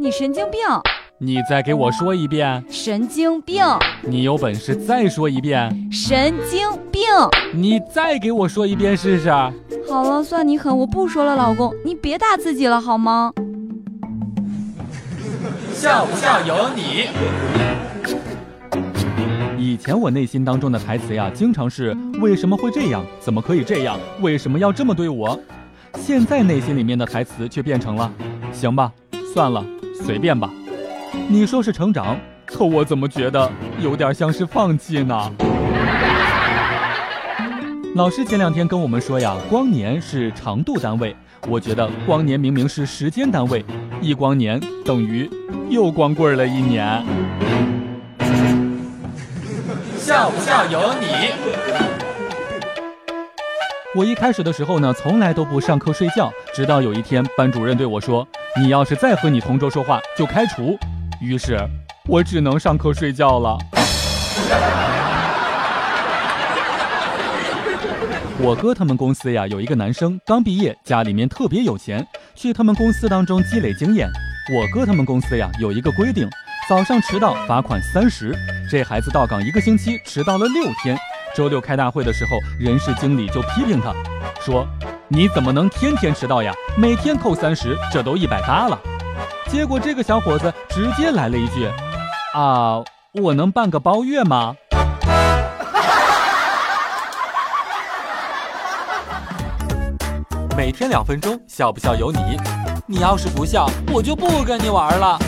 你神经病！你再给我说一遍。神经病！你有本事再说一遍。神经病！你再给我说一遍试试。好了，算你狠，我不说了，老公，你别打自己了好吗？笑不笑由你。以前我内心当中的台词呀，经常是为什么会这样？怎么可以这样？为什么要这么对我？现在内心里面的台词却变成了，行吧，算了，随便吧。你说是成长，可我怎么觉得有点像是放弃呢？老师前两天跟我们说呀，光年是长度单位，我觉得光年明明是时间单位，一光年等于又光棍了一年。笑不笑由你。我一开始的时候呢，从来都不上课睡觉，直到有一天，班主任对我说：“你要是再和你同桌说话，就开除。”于是，我只能上课睡觉了。我哥他们公司呀，有一个男生刚毕业，家里面特别有钱，去他们公司当中积累经验。我哥他们公司呀，有一个规定。早上迟到罚款三十，这孩子到岗一个星期迟到了六天。周六开大会的时候，人事经理就批评他，说：“你怎么能天天迟到呀？每天扣三十，这都一百八了。”结果这个小伙子直接来了一句：“啊，我能办个包月吗？” 每天两分钟，笑不笑由你。你要是不笑，我就不跟你玩了。